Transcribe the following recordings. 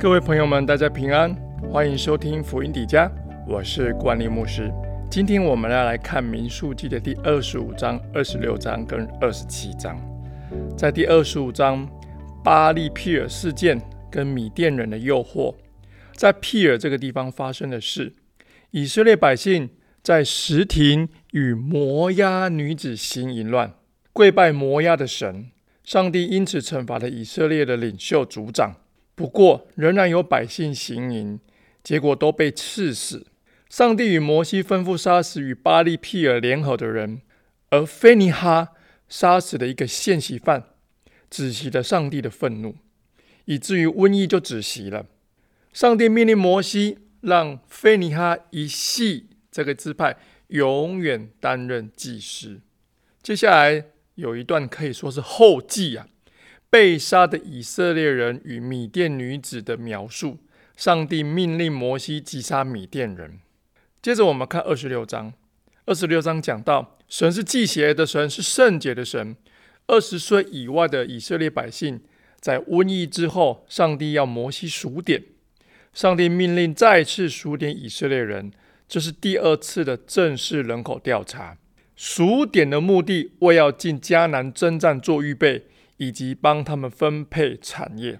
各位朋友们，大家平安，欢迎收听福音底家，我是关立牧师。今天我们要来看民数记的第二十五章、二十六章跟二十七章。在第二十五章，巴利皮尔事件跟米甸人的诱惑，在皮尔这个地方发生的事，以色列百姓在石亭与摩押女子行淫乱，跪拜摩押的神。上帝因此惩罚了以色列的领袖族长，不过仍然有百姓行淫，结果都被刺死。上帝与摩西吩咐杀死与巴利皮尔联合的人，而菲尼哈杀死了一个献席犯，止息了上帝的愤怒，以至于瘟疫就止息了。上帝命令摩西让菲尼哈一系这个支派永远担任祭司。接下来。有一段可以说是后记啊，被杀的以色列人与米甸女子的描述。上帝命令摩西击杀米甸人。接着我们看二十六章，二十六章讲到神是祭邪的神，是圣洁的神。二十岁以外的以色列百姓，在瘟疫之后，上帝要摩西数点。上帝命令再次数点以色列人，这是第二次的正式人口调查。数点的目的，为要进迦南征战做预备，以及帮他们分配产业、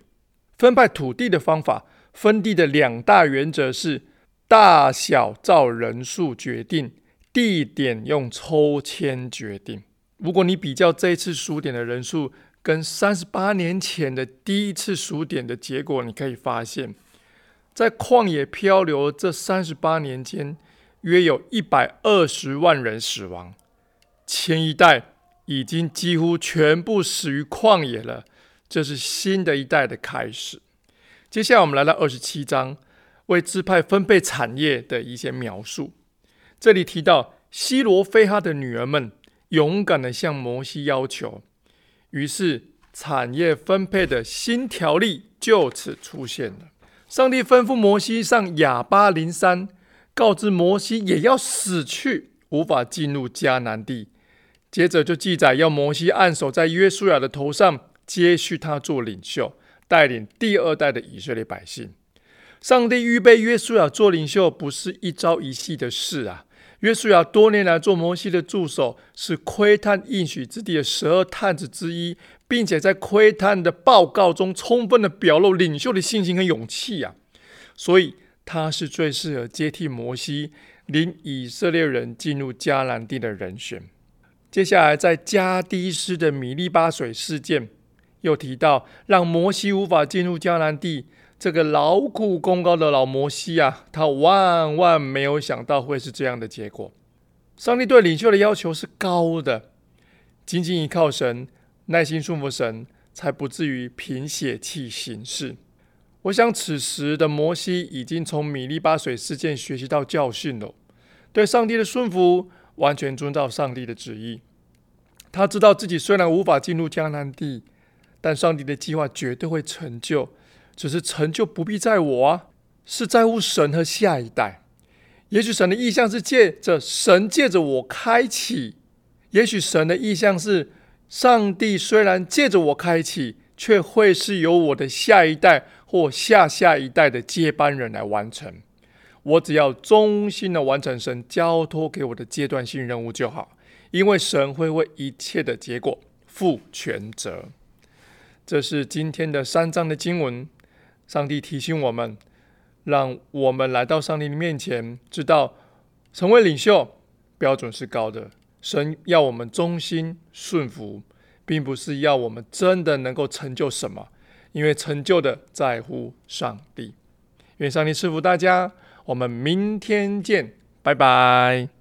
分派土地的方法。分地的两大原则是：大小照人数决定，地点用抽签决定。如果你比较这一次数点的人数跟三十八年前的第一次数点的结果，你可以发现，在旷野漂流这三十八年间，约有一百二十万人死亡。前一代已经几乎全部死于旷野了，这是新的一代的开始。接下来我们来到二十七章，为支派分配产业的一些描述。这里提到西罗非哈的女儿们勇敢的向摩西要求，于是产业分配的新条例就此出现了。上帝吩咐摩西上亚巴林山，告知摩西也要死去，无法进入迦南地。接着就记载，要摩西按手在约书亚的头上，接续他做领袖，带领第二代的以色列百姓。上帝预备约书亚做领袖，不是一朝一夕的事啊！约书亚多年来做摩西的助手，是窥探应许之地的十二探子之一，并且在窥探的报告中，充分的表露领袖的信心和勇气啊！所以他是最适合接替摩西，领以色列人进入迦南地的人选。接下来，在加迪斯的米利巴水事件，又提到让摩西无法进入迦南地。这个劳苦功高的老摩西啊，他万万没有想到会是这样的结果。上帝对领袖的要求是高的，仅仅依靠神，耐心顺服神，才不至于凭血气行事。我想，此时的摩西已经从米利巴水事件学习到教训了，对上帝的顺服。完全遵照上帝的旨意，他知道自己虽然无法进入迦南地，但上帝的计划绝对会成就。只是成就不必在我啊，是在乎神和下一代。也许神的意向是借着神借着我开启，也许神的意向是上帝虽然借着我开启，却会是由我的下一代或下下一代的接班人来完成。我只要忠心的完成神交托给我的阶段性任务就好，因为神会为一切的结果负全责。这是今天的三章的经文。上帝提醒我们，让我们来到上帝的面前，知道成为领袖标准是高的。神要我们忠心顺服，并不是要我们真的能够成就什么，因为成就的在乎上帝。愿上帝赐福大家。我们明天见，拜拜。